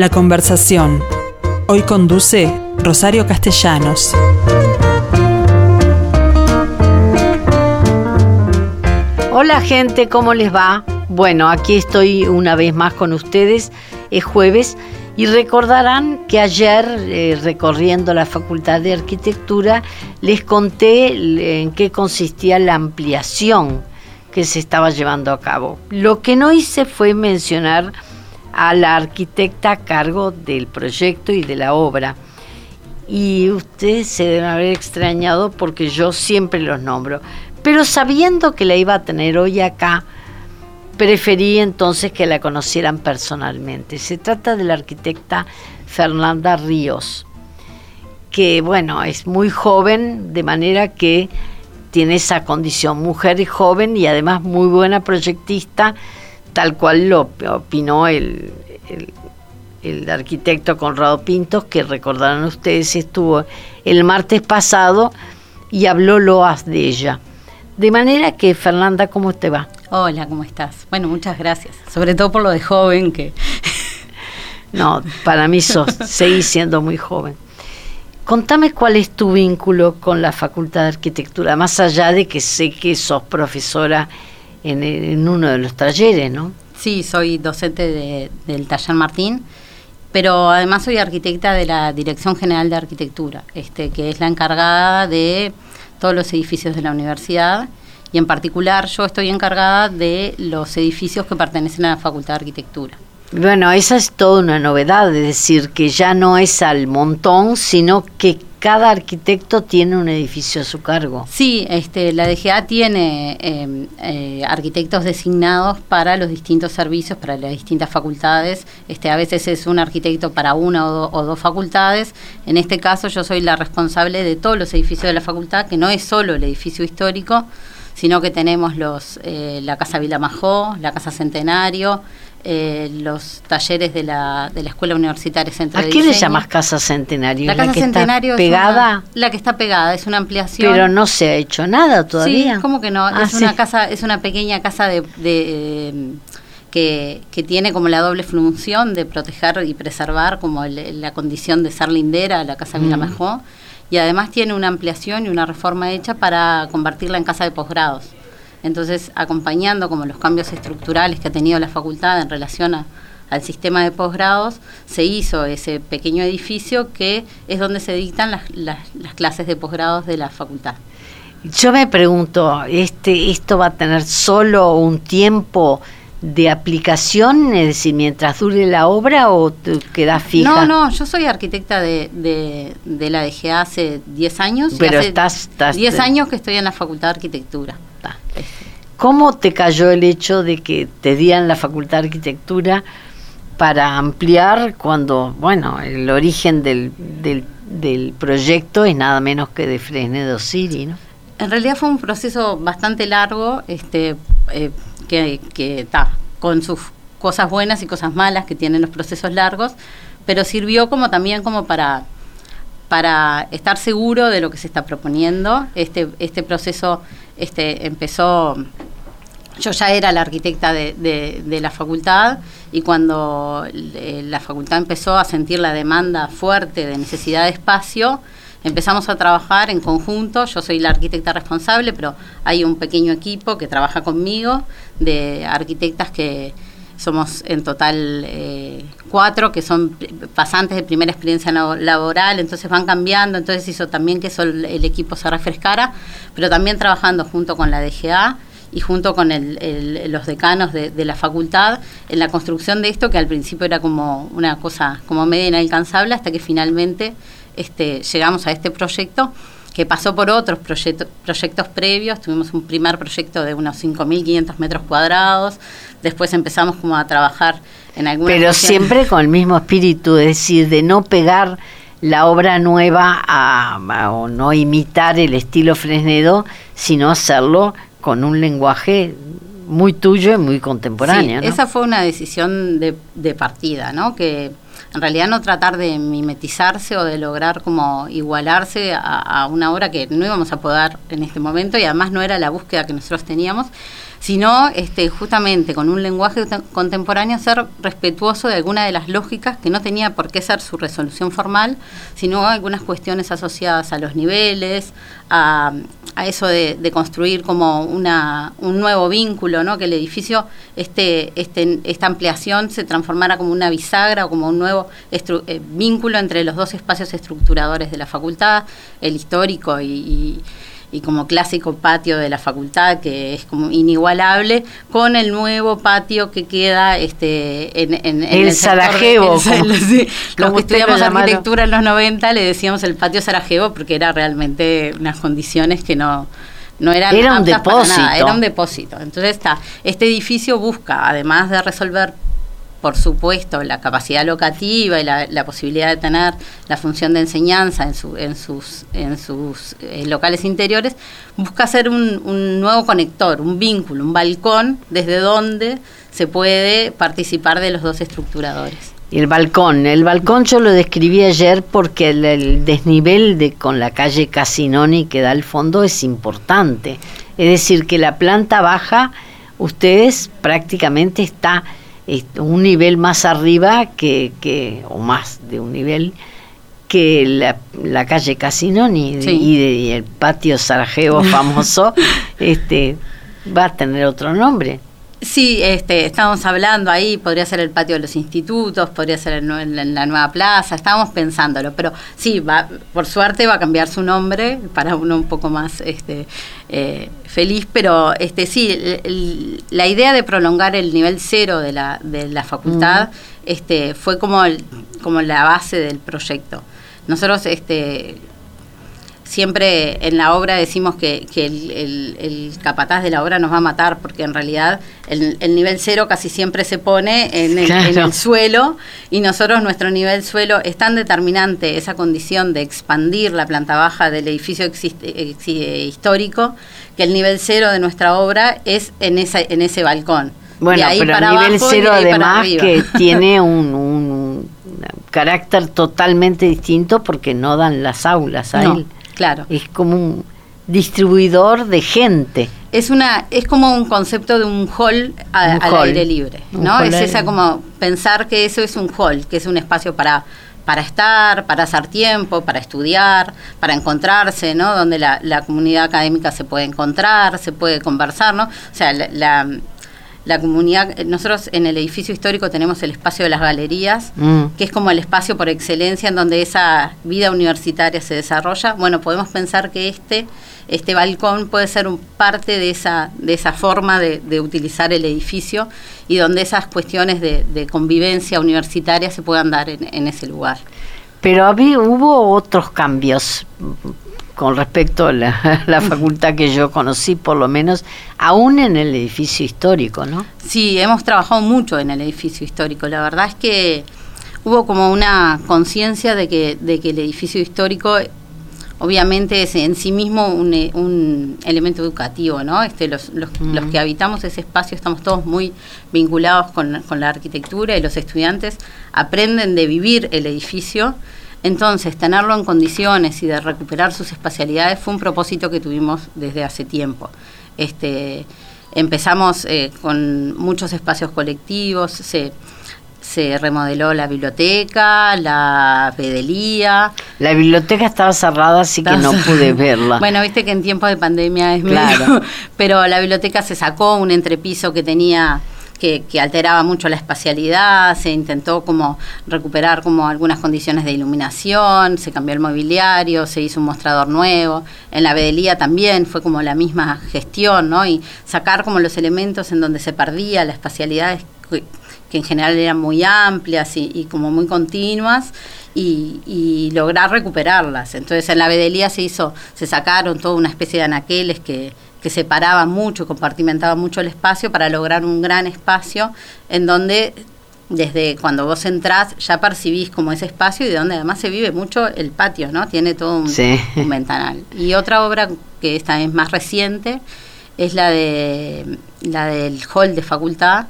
La conversación. Hoy conduce Rosario Castellanos. Hola gente, ¿cómo les va? Bueno, aquí estoy una vez más con ustedes. Es jueves y recordarán que ayer, eh, recorriendo la Facultad de Arquitectura, les conté en qué consistía la ampliación que se estaba llevando a cabo. Lo que no hice fue mencionar a la arquitecta a cargo del proyecto y de la obra. Y ustedes se deben haber extrañado porque yo siempre los nombro. Pero sabiendo que la iba a tener hoy acá, preferí entonces que la conocieran personalmente. Se trata de la arquitecta Fernanda Ríos, que bueno, es muy joven, de manera que tiene esa condición, mujer y joven y además muy buena proyectista, tal cual lo opinó el, el, arquitecto Conrado Pintos, que recordarán ustedes estuvo el martes pasado y habló loas de ella. De manera que, Fernanda, ¿cómo te va? Hola, ¿cómo estás? Bueno, muchas gracias. Sobre todo por lo de joven que... no, para mí sos, seguís siendo muy joven. Contame cuál es tu vínculo con la Facultad de Arquitectura, más allá de que sé que sos profesora en, uno de los talleres, ¿no? Sí, soy docente del taller Martín, pero además soy arquitecta de la Dirección General de Arquitectura, este, que es la encargada de todos los edificios de la universidad y en particular yo estoy encargada de los edificios que pertenecen a la Facultad de Arquitectura. Bueno, esa es toda una novedad, es decir, que ya no es al montón, sino que cada arquitecto tiene un edificio a su cargo. Sí, este, la DGA tiene em, eh, arquitectos designados para los distintos servicios, para las distintas facultades. Este, a veces es un arquitecto para una o, dos facultades. En este caso yo soy la responsable de todos los edificios de la facultad, que no es solo el edificio histórico, sino que tenemos los, eh, la Casa Vilamajó, la Casa Centenario, eh, los talleres de la, de la Escuela Universitaria Central. ¿A qué le llamas Casa Centenario? La Casa Centenario pegada. la que está pegada, es una ampliación. Pero no se ha hecho nada todavía. Sí, ¿cómo que no? Ah, es una casa, es una pequeña casa de, eh, que, que, tiene como la doble función de proteger y preservar como la condición de ser lindera, la Casa mm. y además tiene una ampliación y una reforma hecha para convertirla en casa de posgrados. Entonces, acompañando como los cambios estructurales que ha tenido la facultad en relación al sistema de posgrados, se hizo ese pequeño edificio que es donde se dictan las, las, clases de posgrados de la facultad. Yo me pregunto, este, ¿esto va a tener solo un tiempo de aplicación, es decir, mientras dure la obra o queda fija? No, no, yo soy arquitecta de, de, la DGA hace 10 años. Pero hace estás, 10 años que estoy en la Facultad de Arquitectura. ¿Cómo te cayó el hecho de que te dieran la Facultad de Arquitectura para ampliar cuando, bueno, el origen del, del, proyecto es nada menos que de Fresnedo ¿no? En realidad fue un proceso bastante largo, este, eh, que está con sus cosas buenas y cosas malas que tienen los procesos largos, pero sirvió como también como para para estar seguro de lo que se está proponiendo. Este, este proceso este, empezó, yo ya era la arquitecta de, de, la facultad y cuando eh, la facultad empezó a sentir la demanda fuerte de necesidad de espacio, empezamos a trabajar en conjunto, yo soy la arquitecta responsable, pero hay un pequeño equipo que trabaja conmigo de arquitectas que somos en total eh, cuatro que son pasantes de primera experiencia laboral, entonces van cambiando, entonces hizo también que eso el, equipo se refrescara, pero también trabajando junto con la DGA y junto con los decanos de, la facultad en la construcción de esto que al principio era como una cosa como media inalcanzable hasta que finalmente este, llegamos a este proyecto que pasó por otros proyectos previos. Tuvimos un primer proyecto de unos 5.500 metros cuadrados. Después empezamos como a trabajar en alguna... Pero siempre con el mismo espíritu, es decir, de no pegar la obra nueva a, o no imitar el estilo Fresnedo, sino hacerlo con un lenguaje muy tuyo y muy contemporáneo. Esa fue una decisión de, de partida, ¿no? Que en realidad no tratar de mimetizarse o de lograr como igualarse a, una obra que no íbamos a poder en este momento y además no era la búsqueda que nosotros teníamos, sino este, justamente con un lenguaje contemporáneo ser respetuoso de alguna de las lógicas que no tenía por qué ser su resolución formal, sino algunas cuestiones asociadas a los niveles, a, eso de, construir como una, un nuevo vínculo, ¿no? que el edificio, este, este, esta ampliación se transformara como una bisagra o como un nuevo eh, vínculo entre los dos espacios estructuradores de la facultad, el histórico y y como clásico patio de la facultad que es como inigualable con el nuevo patio que queda este en, en, el, Sarajevo los que estudiamos arquitectura en los 90 le decíamos el patio Sarajevo porque era realmente unas condiciones que no no eran era un depósito. era un depósito. Entonces está este edificio busca además de resolver por supuesto, la capacidad locativa y la, posibilidad de tener la función de enseñanza en, su, en sus, en sus eh, locales interiores, busca hacer un, nuevo conector, un vínculo, un balcón desde donde se puede participar de los dos estructuradores. El balcón, el balcón yo lo describí ayer porque el, desnivel de con la calle Casinoni que da al fondo es importante. Es decir, que la planta baja, ustedes prácticamente está un nivel más arriba que, que, o más de un nivel que la, la calle Casinoni y, el patio Sarajevo famoso este va a tener otro nombre. Sí, este, estábamos hablando ahí, podría ser el patio de los institutos, podría ser en, la nueva plaza, estábamos pensándolo, pero sí, va, por suerte va a cambiar su nombre para uno un poco más este, eh, feliz, pero este, sí, la idea de prolongar el nivel cero de la, de la facultad este, fue como, como la base del proyecto. Nosotros este, siempre en la obra decimos que, el, capataz de la obra nos va a matar, porque en realidad el, nivel cero casi siempre se pone en el, suelo y nosotros nuestro nivel suelo es tan determinante esa condición de expandir la planta baja del edificio histórico que el nivel cero de nuestra obra es en, esa, en ese balcón. Bueno, pero el nivel cero además que tiene un, carácter totalmente distinto porque no dan las aulas a él. Claro. Es como un distribuidor de gente. Es una es como un concepto de un hall, al aire libre, ¿no? Es esa como pensar que eso es un hall, que es un espacio para para estar, para hacer tiempo, para estudiar, para encontrarse, ¿no? Donde la, la comunidad académica se puede encontrar, se puede conversar, ¿no? O sea, la la comunidad, nosotros en el edificio histórico tenemos el espacio de las galerías, mm. que es como el espacio por excelencia en donde esa vida universitaria se desarrolla. Bueno, podemos pensar que este, este balcón puede ser un parte de esa, de esa forma de, utilizar el edificio y donde esas cuestiones de, convivencia universitaria se puedan dar en, en ese lugar. Pero había, hubo otros cambios con respecto a la, facultad que yo conocí, por lo menos, aún en el edificio histórico, ¿no? Sí, hemos trabajado mucho en el edificio histórico. La verdad es que hubo como una conciencia de que, de que el edificio histórico obviamente es en sí mismo un, elemento educativo, ¿no? Este, los, los, los, que habitamos ese espacio estamos todos muy vinculados con, con la arquitectura y los estudiantes aprenden de vivir el edificio entonces, tenerlo en condiciones y de recuperar sus espacialidades fue un propósito que tuvimos desde hace tiempo. Este, empezamos eh, con muchos espacios colectivos, se, se remodeló la biblioteca, la pedelía. La biblioteca estaba cerrada, así que no pude verla. Bueno, viste que en tiempos de pandemia es claro. pero la biblioteca se sacó un entrepiso que tenía que, alteraba mucho la espacialidad, se intentó como recuperar como algunas condiciones de iluminación, se cambió el mobiliario, se hizo un mostrador nuevo, en la vedelía también fue como la misma gestión, ¿no? Y sacar como los elementos en donde se perdía la espacialidad que, en general eran muy amplias y, como muy continuas y, lograr recuperarlas. Entonces en la vedelía se hizo, se sacaron toda una especie de anaqueles que que separaba mucho, compartimentaba mucho el espacio para lograr un gran espacio en donde desde cuando vos entrás ya percibís como ese espacio y de donde además se vive mucho el patio, ¿no? Tiene todo un, ventanal. Y otra obra que esta es más reciente es la de la del hall de facultad,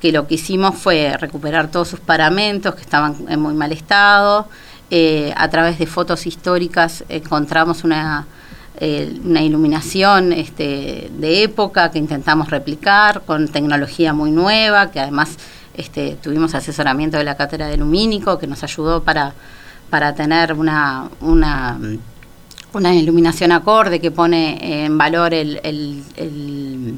que lo que hicimos fue recuperar todos sus paramentos que estaban en muy mal estado. Eh, a través de fotos históricas encontramos una eh, una iluminación este, de época que intentamos replicar con tecnología muy nueva, que además este, tuvimos asesoramiento de la cátedra de lumínico que nos ayudó para, para tener una, una, una iluminación acorde que pone en valor el, el, el,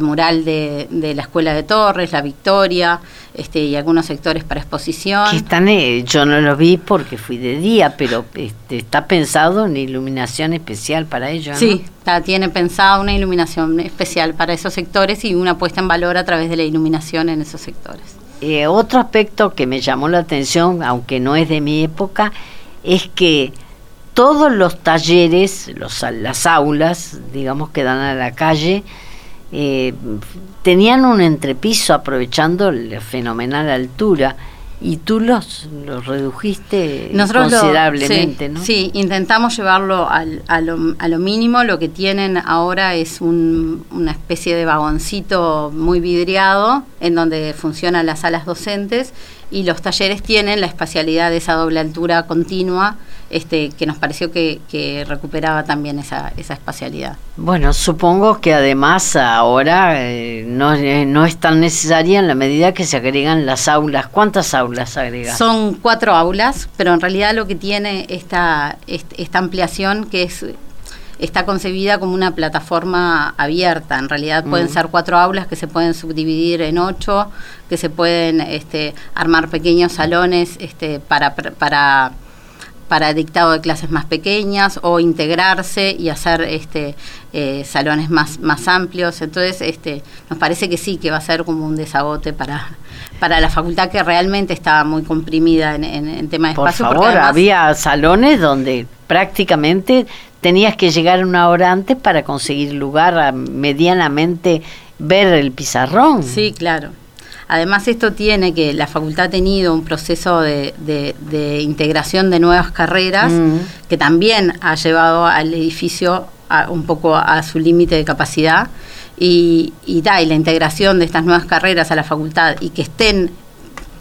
mural de, de, la Escuela de Torres, la Victoria, este, y algunos sectores para exposición. Que están, eh, yo no lo vi porque fui de día, pero este, está pensado una iluminación especial para ellos. Sí, está, tiene pensado una iluminación especial para esos sectores y una puesta en valor a través de la iluminación en esos sectores. Eh, otro aspecto que me llamó la atención, aunque no es de mi época, es que todos los talleres, los, las aulas, digamos, que dan a la calle, eh, tenían un entrepiso aprovechando la fenomenal altura y tú los, los redujiste considerablemente, ¿no? Sí, intentamos llevarlo al, a, lo, a, lo, mínimo. Lo que tienen ahora es un, una especie de vagoncito muy vidriado en donde funcionan las salas docentes y los talleres tienen la espacialidad de esa doble altura continua este, que nos pareció que, recuperaba también esa, esa, espacialidad. Bueno, supongo que además ahora eh, no, eh, no, es tan necesaria en la medida que se agregan las aulas. ¿Cuántas aulas agregan? Son cuatro aulas, pero en realidad lo que tiene esta, esta ampliación que es está concebida como una plataforma abierta. En realidad pueden mm. ser cuatro aulas que se pueden subdividir en ocho, que se pueden este, armar pequeños salones este, para, para para dictado de clases más pequeñas o integrarse y hacer este eh, salones más más amplios entonces este nos parece que sí que va a ser como un desagote para para la facultad que realmente estaba muy comprimida en, en, tema de espacio por favor había salones donde prácticamente tenías que llegar una hora antes para conseguir lugar a medianamente ver el pizarrón sí claro Además, esto tiene que la facultad ha tenido un proceso de, integración de nuevas carreras mm. que también ha llevado al edificio un poco a su límite de capacidad. Y, y, y la integración de estas nuevas carreras a la facultad y que estén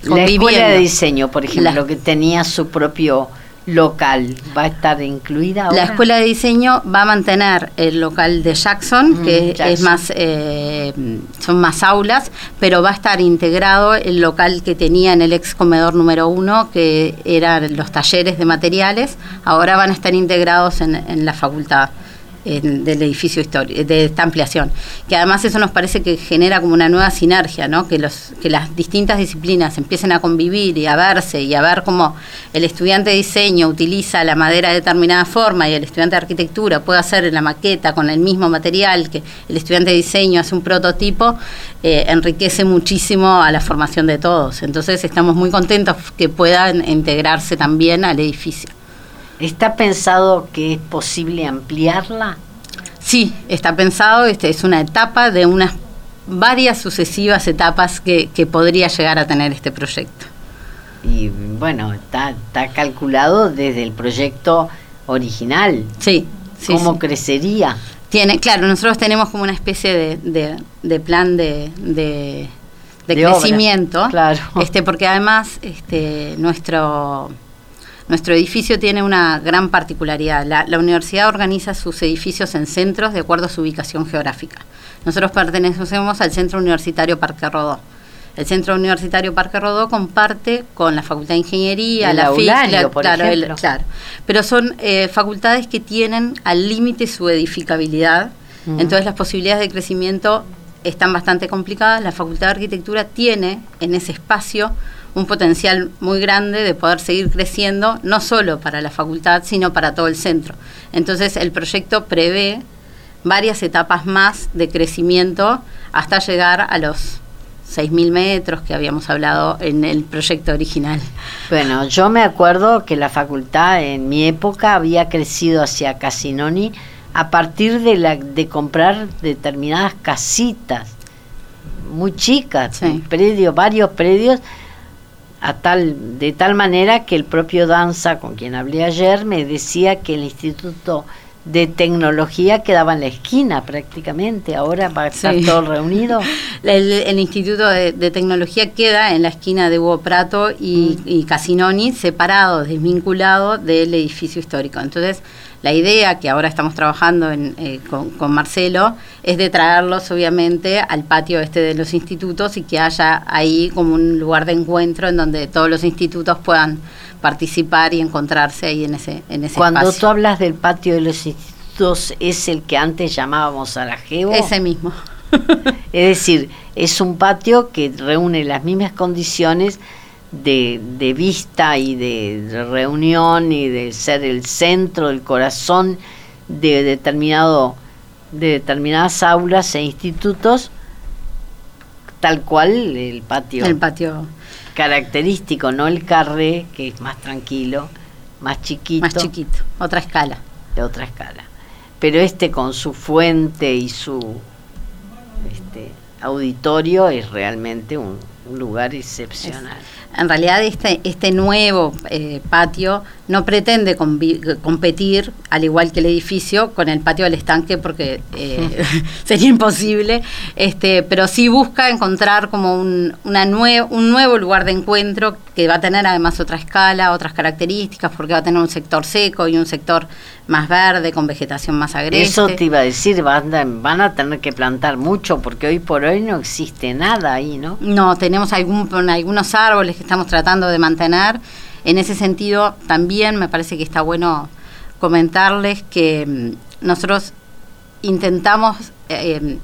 la escuela de diseño, por ejemplo, que tenía su propio local. Va a estar incluida ahora? La escuela de diseño va a mantener el local de Jackson, que es más, eh, son más aulas, pero va a estar integrado el local que tenía en el ex comedor número uno, que eran los talleres de materiales, ahora van a estar integrados en la facultad del edificio histórico, de esta ampliación. Que además eso nos parece que genera como una nueva sinergia, ¿no? que, los, que las distintas disciplinas empiecen a convivir y a verse y a ver cómo el estudiante de diseño utiliza la madera de determinada forma y el estudiante de arquitectura puede hacer la maqueta con el mismo material que el estudiante de diseño hace un prototipo, eh, enriquece muchísimo a la formación de todos. Entonces estamos muy contentos que puedan integrarse también al edificio. ¿Está pensado que es posible ampliarla? Sí, está pensado, este es una etapa de unas varias sucesivas etapas que, podría llegar a tener este proyecto. Y bueno, está, está calculado desde el proyecto original. Sí, sí ¿Cómo crecería? Tiene, claro, nosotros tenemos como una especie de, de, plan de, de, crecimiento. claro. Este, porque además este, nuestro nuestro edificio tiene una gran particularidad. La, universidad organiza sus edificios en centros de acuerdo a su ubicación geográfica. Nosotros pertenecemos al Centro Universitario Parque Rodó. El Centro Universitario Parque Rodó comparte con la Facultad de Ingeniería, la FIC, claro, claro, pero son eh, facultades que tienen al límite su edificabilidad, entonces las posibilidades de crecimiento están bastante complicadas. La Facultad de Arquitectura tiene en ese espacio un potencial muy grande de poder seguir creciendo, no solo para la facultad, sino para todo el centro. Entonces el proyecto prevé varias etapas más de crecimiento hasta llegar a los 6.000 metros que habíamos hablado en el proyecto original. Bueno, yo me acuerdo que la facultad en mi época había crecido hacia Casinoni a partir de, la, de comprar determinadas casitas muy chicas, predios, varios predios a tal, de tal manera que el propio Danza, con quien hablé ayer, me decía que el Instituto de Tecnología quedaba en la esquina prácticamente, ahora va a estar todo reunido. El, Instituto de, Tecnología queda en la esquina de Hugo Prato y, mm. y Casinoni, separado, desvinculado del edificio histórico. Entonces, la idea que ahora estamos trabajando en, eh, con, con, Marcelo es de traerlos obviamente al patio este de los institutos y que haya ahí como un lugar de encuentro en donde todos los institutos puedan participar y encontrarse ahí en ese, en ese Cuando tú hablas del patio de los institutos, ¿es el que antes llamábamos Sarajevo? Ese mismo. es decir, es un patio que reúne las mismas condiciones de, de, vista y de reunión y de ser el centro, del corazón de determinado de determinadas aulas e institutos, tal cual el patio. El patio característico, no el carré, que es más tranquilo, más chiquito. Más chiquito, otra escala. De otra escala. Pero este con su fuente y su este, auditorio es realmente un, un lugar excepcional. Es en realidad este, este nuevo eh, patio no pretende competir, al igual que el edificio, con el patio del estanque porque eh, sería imposible, este, pero sí busca encontrar como un, una un nuevo lugar de encuentro que va a tener además otra escala, otras características, porque va a tener un sector seco y un sector más verde, con vegetación más agreste. Eso te iba a decir, van a, van a tener que plantar mucho, porque hoy por hoy no existe nada ahí, ¿no? No, tenemos algún, algunos árboles que estamos tratando de mantener. En ese sentido, también me parece que está bueno comentarles que mm, nosotros intentamos eh,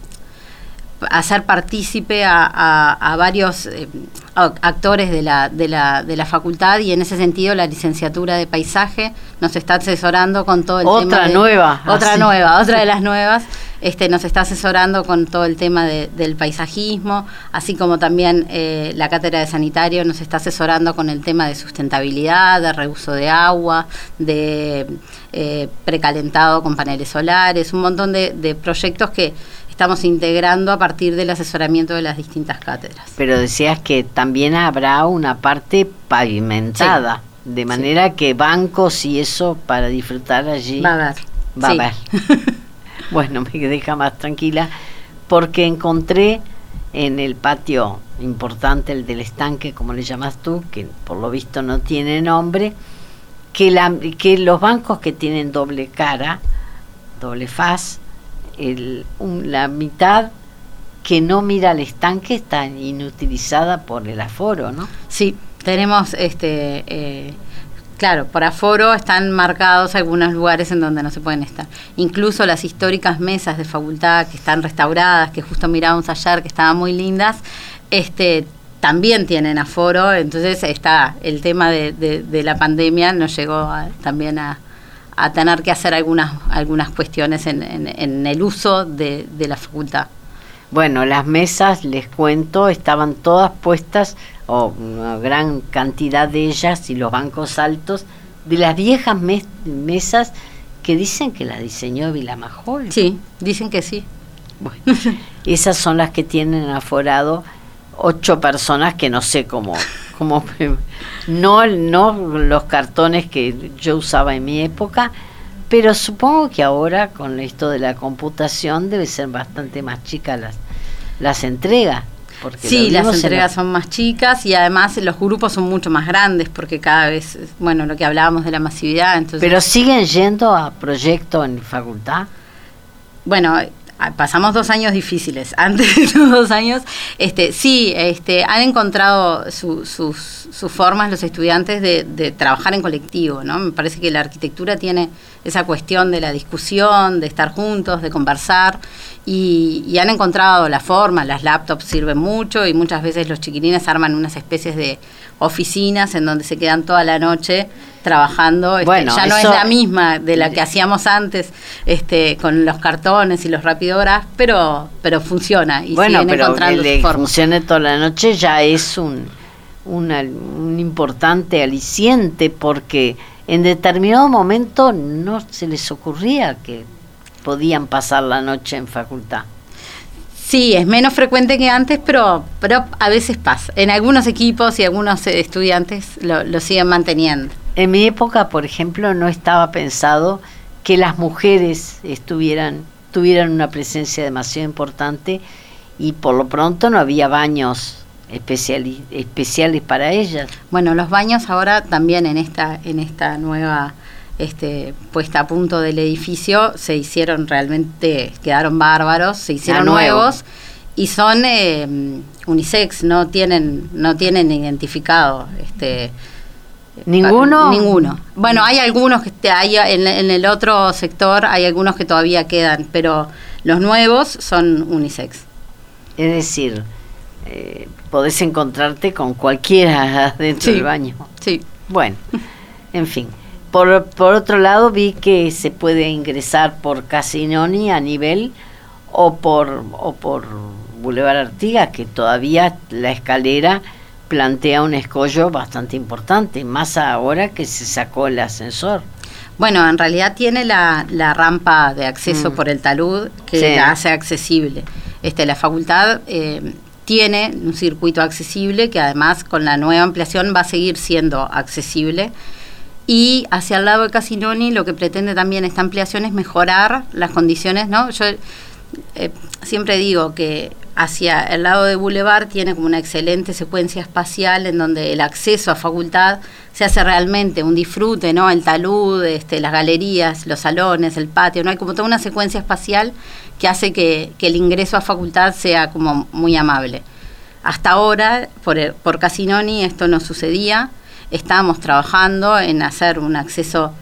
hacer partícipe a, varios eh, actores de la, de, la, de la facultad y en ese sentido la licenciatura de paisaje nos está asesorando con todo el tema de, nueva. Otra ah, nueva otra de las nuevas este nos está asesorando con todo el tema del paisajismo así como también eh, la cátedra de sanitario nos está asesorando con el tema de sustentabilidad de reuso de agua de eh, precalentado con paneles solares un montón de proyectos que estamos integrando a partir del asesoramiento de las distintas cátedras. Pero decías que también habrá una parte pavimentada, de manera que bancos y eso para disfrutar allí va a haber. Va a haber. bueno, me deja más tranquila porque encontré en el patio importante, el del estanque, como le llamas tú, que por lo visto no tiene nombre, que, la, que los bancos que tienen doble cara, doble faz, el, la mitad que no mira al estanque está inutilizada por el aforo, ¿no? Sí, tenemos este eh, claro, por aforo están marcados algunos lugares en donde no se pueden estar. Incluso las históricas mesas de facultad que están restauradas, que justo mirábamos ayer, que estaban muy lindas, este también tienen aforo, entonces está el tema de, de, la pandemia nos llegó también a, a tener que hacer algunas, algunas cuestiones en, en, el uso de, de, la facultad. Bueno, las mesas, les cuento, estaban todas puestas, o una gran cantidad de ellas, y los bancos altos, de las viejas mesas que dicen que las diseñó Vilamajol. Sí, dicen que sí. Bueno, esas son las que tienen aforado ocho personas que no sé cómo como no no los cartones que yo usaba en mi época pero supongo que ahora con esto de la computación debe ser bastante más chicas las las entregas porque sí, las entregas son más chicas y además los grupos son mucho más grandes porque cada vez, bueno, lo que hablábamos de la masividad. Entonces... ¿Pero siguen yendo a proyectos en facultad? Bueno, pasamos dos años difíciles. Antes de esos dos años, este, sí, este, han encontrado sus, sus, formas los estudiantes de, de, trabajar en colectivo, ¿no? Me parece que la arquitectura tiene esa cuestión de la discusión, de estar juntos, de conversar, y, han encontrado la forma, las laptops sirven mucho, y muchas veces los chiquilines arman unas especies de oficinas en donde se quedan toda la noche trabajando. Este, bueno, ya no es la misma de la que hacíamos antes este, con los cartones y los rapidobras, pero, pero funciona y bueno, pero encontrando que funcione toda la noche ya es un, un importante aliciente porque en determinado momento no se les ocurría que podían pasar la noche en facultad. Sí, es menos frecuente que antes, pero, pero a veces pasa. En algunos equipos y algunos estudiantes lo, lo siguen manteniendo. En mi época, por ejemplo, no estaba pensado que las mujeres estuvieran tuvieran una presencia demasiado importante y por lo pronto no había baños especiales para ellas. Bueno, los baños ahora también en esta en esta nueva este, puesta a punto del edificio se hicieron realmente, quedaron bárbaros, se hicieron nuevos y son eh, unisex, no tienen, no tienen identificado. Este, ¿Ninguno? Ninguno. Bueno, hay algunos que hay en, en, el otro sector, hay algunos que todavía quedan, pero los nuevos son unisex. Es decir, eh, podés encontrarte con cualquiera dentro del baño. Sí. Bueno, en fin. Por, por otro lado, vi que se puede ingresar por Casinoni a nivel o por, o por Boulevard Artigas, que todavía la escalera plantea un escollo bastante importante, más ahora que se sacó el ascensor. Bueno, en realidad tiene la, la rampa de acceso mm. por el talud que la hace accesible. Este, la facultad eh, tiene un circuito accesible que además con la nueva ampliación va a seguir siendo accesible. Y hacia el lado de Casinoni lo que pretende también esta ampliación es mejorar las condiciones, ¿no? Yo eh, siempre digo que hacia el lado de Boulevard tiene como una excelente secuencia espacial en donde el acceso a facultad se hace realmente un disfrute, ¿no? El talud, este, las galerías, los salones, el patio, ¿no? Hay como toda una secuencia espacial que hace que, el ingreso a facultad sea como muy amable. Hasta ahora, por, por Casinoni, esto no sucedía. Estábamos trabajando en hacer un acceso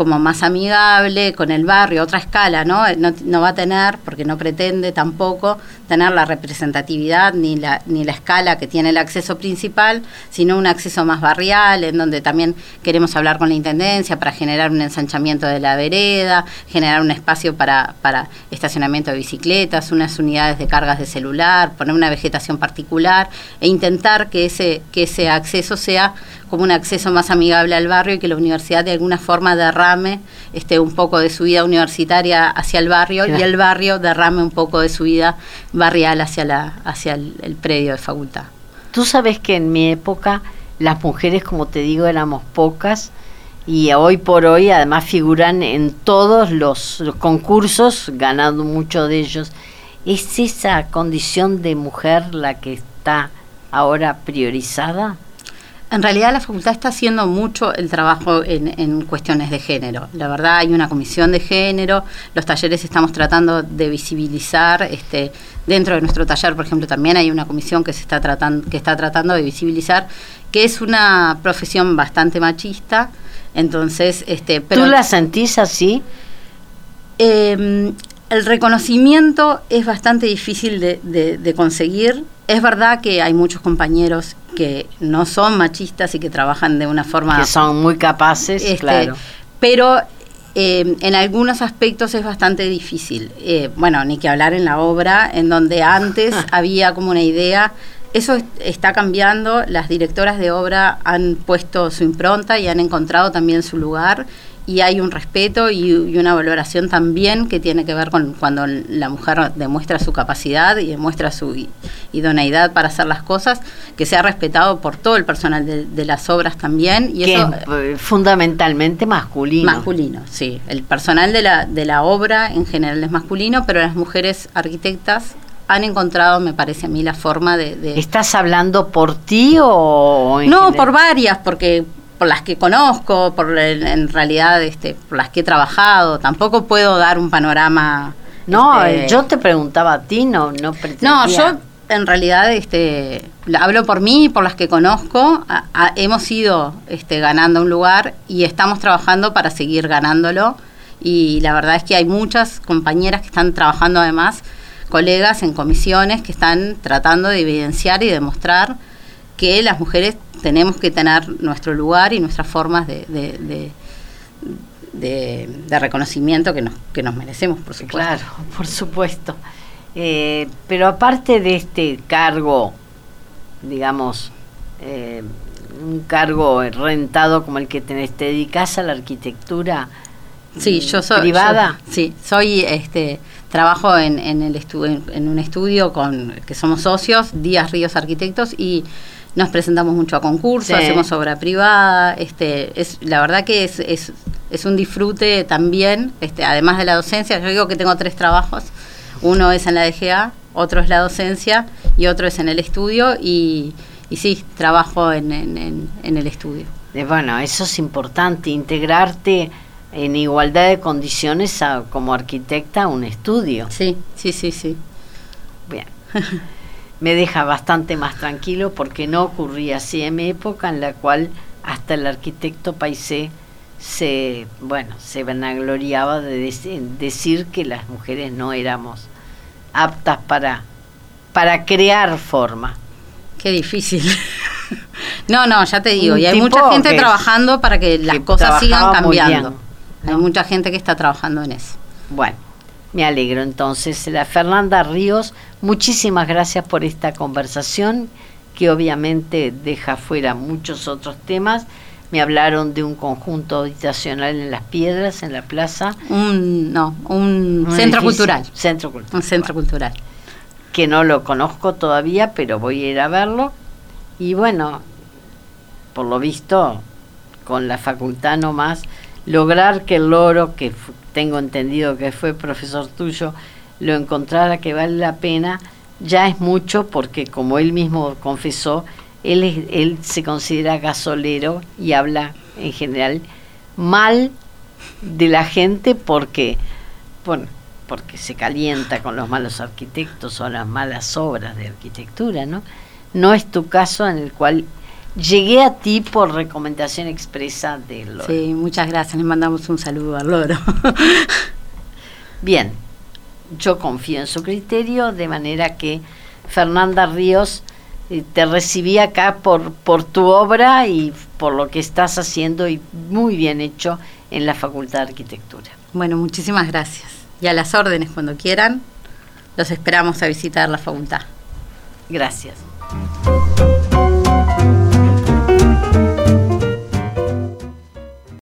como más amigable con el barrio, otra escala, ¿no? ¿no? va a tener, porque no pretende tampoco tener la representatividad ni la, ni la escala que tiene el acceso principal, sino un acceso más barrial, en donde también queremos hablar con la Intendencia para generar un ensanchamiento de la vereda, generar un espacio para, para estacionamiento de bicicletas, unas unidades de cargas de celular, poner una vegetación particular e intentar que ese, que ese acceso sea como un acceso más amigable al barrio y que la universidad de alguna forma derrame este, un poco de su vida universitaria hacia el barrio y el barrio derrame un poco de su vida barrial hacia, la, hacia el, predio de facultad. Tú sabes que en mi época las mujeres, como te digo, éramos pocas y hoy por hoy además figuran en todos los, concursos, ganando mucho de ellos. ¿Es esa condición de mujer la que está ahora priorizada? En realidad la facultad está haciendo mucho el trabajo en, cuestiones de género. La verdad hay una comisión de género, los talleres estamos tratando de visibilizar, este, dentro de nuestro taller, por ejemplo, también hay una comisión que se está tratando, que está tratando de visibilizar, que es una profesión bastante machista. Entonces, este, pero, ¿tú la sentís así? Em, el reconocimiento es bastante difícil de conseguir. Es verdad que hay muchos compañeros que no son machistas y que trabajan de una forma... Que son muy capaces, este, claro. Pero eh, en algunos aspectos es bastante difícil. Eh, bueno, ni que hablar en la obra, en donde antes había como una idea... Eso está cambiando, las directoras de obra han puesto su impronta y han encontrado también su lugar y hay un respeto y, una valoración también que tiene que ver con cuando la mujer demuestra su capacidad y demuestra su idoneidad para hacer las cosas, que sea respetado por todo el personal de, las obras también. Y que eso, es eh, fundamentalmente masculino. Masculino, sí. El personal de la, de la obra en general es masculino, pero las mujeres arquitectas han encontrado, me parece a mí, la forma de... ¿Estás hablando por ti o...? no, por varias, porque por las que conozco, por en realidad este, por las que he trabajado. Tampoco puedo dar un panorama. No, este, yo te preguntaba a ti, no, no No, yo en realidad este, hablo por mí y por las que conozco. hemos ido este, ganando un lugar y estamos trabajando para seguir ganándolo. Y la verdad es que hay muchas compañeras que están trabajando además, colegas en comisiones que están tratando de evidenciar y demostrar que las mujeres tenemos que tener nuestro lugar y nuestras formas de, de, reconocimiento que nos, que nos merecemos, por supuesto. Claro, por supuesto. Eh, pero aparte de este cargo, digamos, eh, un cargo rentado como el que tenés, ¿te dedicas a la arquitectura? Sí, yo soy privada. sí, soy este trabajo en, en el en un estudio con que somos socios, Díaz Ríos Arquitectos y nos presentamos mucho a concursos, hacemos obra privada, este, es, la verdad que es, es, es, un disfrute también, este, además de la docencia, yo digo que tengo tres trabajos, uno es en la DGA, otro es la docencia y otro es en el estudio y, y sí, trabajo en, en, en, el estudio. bueno, eso es importante, integrarte en igualdad de condiciones como arquitecta un estudio. Sí, sí, sí, sí. Bien. Me deja bastante más tranquilo porque no ocurría así en mi época en la cual hasta el arquitecto Paisé se, bueno, se vanagloriaba de decir que las mujeres no éramos aptas para, para crear forma. Qué difícil. no, no, ya te digo, y hay mucha gente trabajando para que las cosas sigan cambiando. Hay mucha gente que está trabajando en eso. Bueno, me alegro entonces. La Fernanda Ríos, muchísimas gracias por esta conversación que obviamente deja fuera muchos otros temas. Me hablaron de un conjunto habitacional en las piedras, en la plaza. Un, no, un, centro cultural. Centro cultural. Un centro cultural. Que no lo conozco todavía, pero voy a ir a verlo. Y bueno, por lo visto, con la facultad nomás, lograr que el loro, que tengo entendido que fue profesor tuyo, lo encontrara que vale la pena, ya es mucho porque como él mismo confesó, él, él se considera gasolero y habla en general mal de la gente porque, bueno, porque se calienta con los malos arquitectos o las malas obras de arquitectura, ¿no? No es tu caso en el cual llegué a ti por recomendación expresa del loro. Sí, muchas gracias. Le mandamos un saludo al loro. Bien, yo confío en su criterio, de manera que Fernanda Ríos eh, te recibí acá por, por tu obra y por lo que estás haciendo y muy bien hecho en la Facultad de Arquitectura. Bueno, muchísimas gracias. Y a las órdenes cuando quieran, los esperamos a visitar la facultad. Gracias.